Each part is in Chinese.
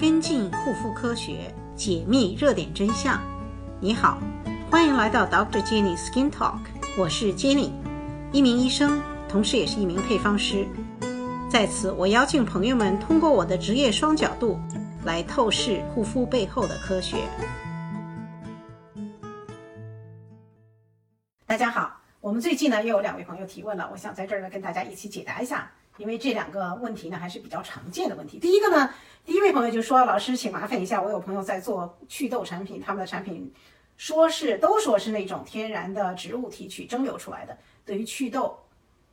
跟进护肤科学，解密热点真相。你好，欢迎来到 Dr. Jenny Skin Talk，我是 Jenny，一名医生，同时也是一名配方师。在此，我邀请朋友们通过我的职业双角度来透视护肤背后的科学。大家好，我们最近呢又有两位朋友提问了，我想在这儿呢跟大家一起解答一下。因为这两个问题呢还是比较常见的问题。第一个呢，第一位朋友就说：“老师，请麻烦一下，我有朋友在做祛痘产品，他们的产品说是都说是那种天然的植物提取蒸馏出来的，对于祛痘，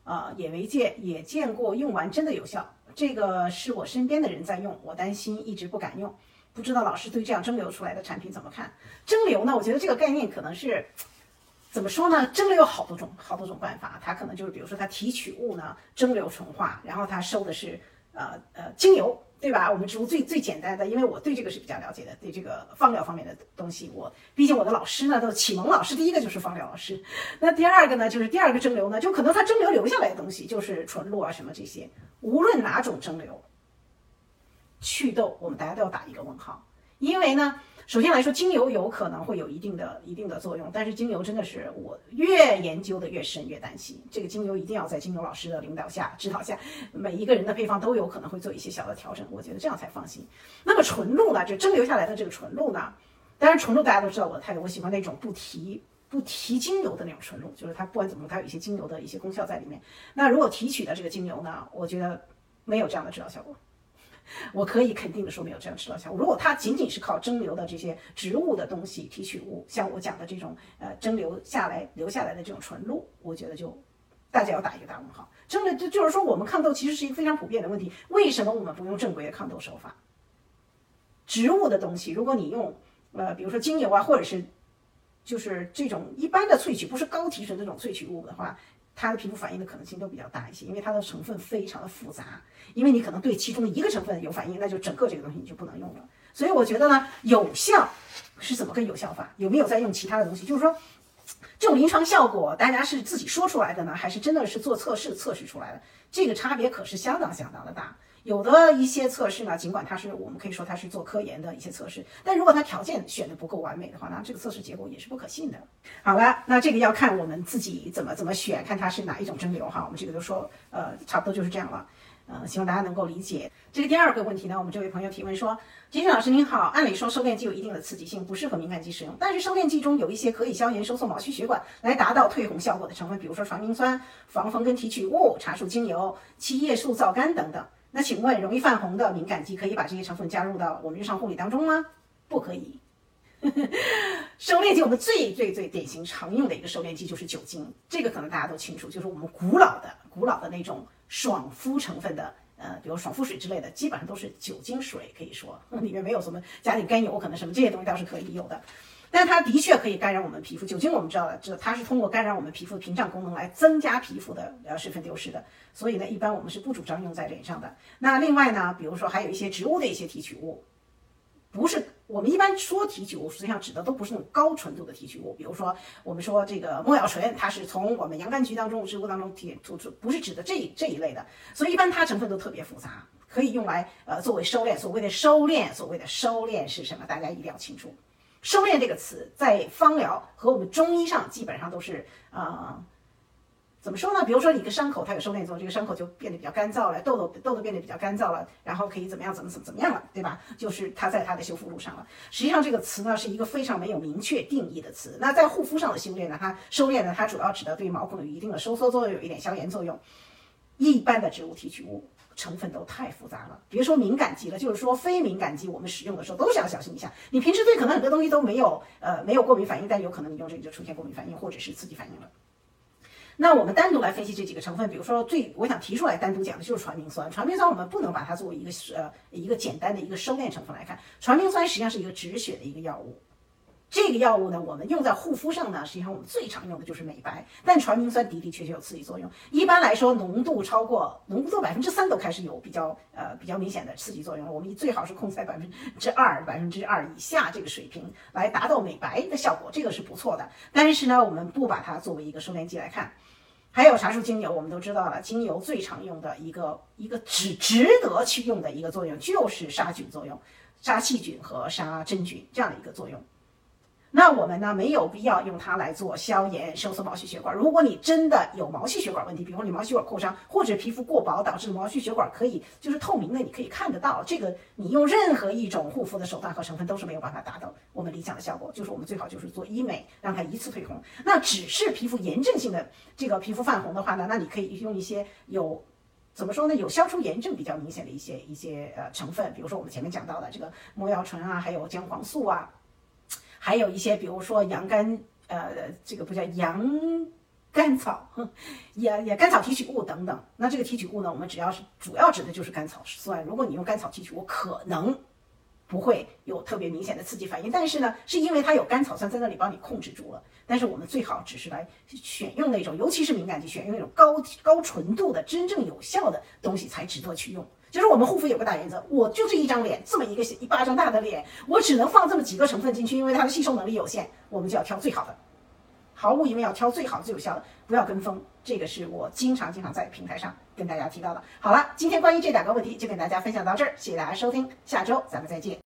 呃，也为见也见过用完真的有效。这个是我身边的人在用，我担心一直不敢用，不知道老师对这样蒸馏出来的产品怎么看？蒸馏呢，我觉得这个概念可能是。”怎么说呢？蒸馏有好多种，好多种办法。它可能就是，比如说它提取物呢，蒸馏纯化，然后它收的是呃呃精油，对吧？我们植物最最简单的，因为我对这个是比较了解的，对这个芳疗方面的东西，我毕竟我的老师呢都启蒙老师，第一个就是芳疗老师。那第二个呢，就是第二个蒸馏呢，就可能它蒸馏留下来的东西就是纯露啊什么这些。无论哪种蒸馏，祛痘我们大家都要打一个问号，因为呢。首先来说，精油有可能会有一定的一定的作用，但是精油真的是我越研究的越深，越担心这个精油一定要在精油老师的领导下、指导下，每一个人的配方都有可能会做一些小的调整，我觉得这样才放心。那么纯露呢，就蒸馏下来的这个纯露呢，当然纯露大家都知道我的态度，我喜欢那种不提不提精油的那种纯露，就是它不管怎么说，它有一些精油的一些功效在里面。那如果提取的这个精油呢，我觉得没有这样的治疗效果。我可以肯定的说，没有这样治疗效果。如果它仅仅是靠蒸馏的这些植物的东西提取物，像我讲的这种呃蒸馏下来留下来的这种纯露，我觉得就大家要打一个大问号。蒸馏就就是说，我们抗痘其实是一个非常普遍的问题。为什么我们不用正规的抗痘手法？植物的东西，如果你用呃比如说精油啊，或者是就是这种一般的萃取，不是高提纯这种萃取物的话。它的皮肤反应的可能性都比较大一些，因为它的成分非常的复杂。因为你可能对其中的一个成分有反应，那就整个这个东西你就不能用了。所以我觉得呢，有效是怎么个有效法？有没有在用其他的东西？就是说，这种临床效果，大家是自己说出来的呢，还是真的是做测试测试出来的？这个差别可是相当相当的大。有的一些测试呢，尽管它是我们可以说它是做科研的一些测试，但如果它条件选的不够完美的话，那这个测试结果也是不可信的。好了，那这个要看我们自己怎么怎么选，看它是哪一种蒸馏哈。我们这个就说，呃，差不多就是这样了。呃，希望大家能够理解。这个第二个问题呢，我们这位朋友提问说：金星老师您好，按理说收敛剂有一定的刺激性，不适合敏感肌使用，但是收敛剂中有一些可以消炎、收缩毛细血管来达到退红效果的成分，比如说传明酸、防风根提取物、茶树精油、七叶树皂苷等等。那请问，容易泛红的敏感肌可以把这些成分加入到我们日常护理当中吗？不可以。收敛剂我们最最最典型常用的一个收敛剂就是酒精，这个可能大家都清楚，就是我们古老的古老的那种爽肤成分的，呃，比如爽肤水之类的，基本上都是酒精水，可以说 里面没有什么加点甘油，可能什么这些东西倒是可以有的。但它的确可以干扰我们皮肤，酒精我们知道了，知道它是通过干扰我们皮肤的屏障功能来增加皮肤的呃水分丢失的，所以呢，一般我们是不主张用在脸上的。那另外呢，比如说还有一些植物的一些提取物，不是我们一般说提取物，实际上指的都不是那种高纯度的提取物，比如说我们说这个莫药醇，它是从我们洋甘菊当中植物当中提出出，不是指的这这一类的，所以一般它成分都特别复杂，可以用来呃作为收敛。所谓的收敛，所谓的收敛是什么？大家一定要清楚。收敛这个词在方疗和我们中医上基本上都是啊，怎么说呢？比如说你一个伤口，它有收敛作用，这个伤口就变得比较干燥了，痘痘痘痘变得比较干燥了，然后可以怎么样？怎么怎么怎么样了，对吧？就是它在它的修复路上了。实际上这个词呢是一个非常没有明确定义的词。那在护肤上的修炼呢，它收敛呢，它主要指的对毛孔有一定的收缩作用，有一点消炎作用。一般的植物提取物。成分都太复杂了，别说敏感肌了，就是说非敏感肌，我们使用的时候都是要小心一下。你平时对可能很多东西都没有，呃，没有过敏反应，但有可能你用这个就出现过敏反应或者是刺激反应了。那我们单独来分析这几个成分，比如说最我想提出来单独讲的就是传明酸。传明酸我们不能把它作为一个呃一个简单的一个收敛成分来看，传明酸实际上是一个止血的一个药物。这个药物呢，我们用在护肤上呢，实际上我们最常用的就是美白。但传明酸的的确确有刺激作用，一般来说浓度超过浓度百分之三都开始有比较呃比较明显的刺激作用了。我们最好是控制在百分之二百分之二以下这个水平来达到美白的效果，这个是不错的。但是呢，我们不把它作为一个收敛剂来看。还有茶树精油，我们都知道了，精油最常用的一个一个只值得去用的一个作用就是杀菌作用，杀细菌和杀真菌这样的一个作用。那我们呢没有必要用它来做消炎、收缩毛细血管。如果你真的有毛细血管问题，比如你毛细血管扩张或者皮肤过薄导致毛细血管可以就是透明的，你可以看得到，这个你用任何一种护肤的手段和成分都是没有办法达到我们理想的效果。就是我们最好就是做医美，让它一次退红。那只是皮肤炎症性的这个皮肤泛红的话呢，那你可以用一些有怎么说呢，有消除炎症比较明显的一些一些呃成分，比如说我们前面讲到的这个魔药醇啊，还有姜黄素啊。还有一些，比如说洋甘，呃，这个不叫洋甘草，也也甘草提取物等等。那这个提取物呢，我们只要是主要指的就是甘草酸。如果你用甘草提取物，可能不会有特别明显的刺激反应，但是呢，是因为它有甘草酸在那里帮你控制住了。但是我们最好只是来选用那种，尤其是敏感肌，选用那种高高纯度的、真正有效的东西才值得去用。就是我们护肤有个大原则，我就这一张脸，这么一个一巴掌大的脸，我只能放这么几个成分进去，因为它的吸收能力有限，我们就要挑最好的，毫无疑问要挑最好最有效的，不要跟风。这个是我经常经常在平台上跟大家提到的。好了，今天关于这两个问题就跟大家分享到这儿，谢谢大家收听，下周咱们再见。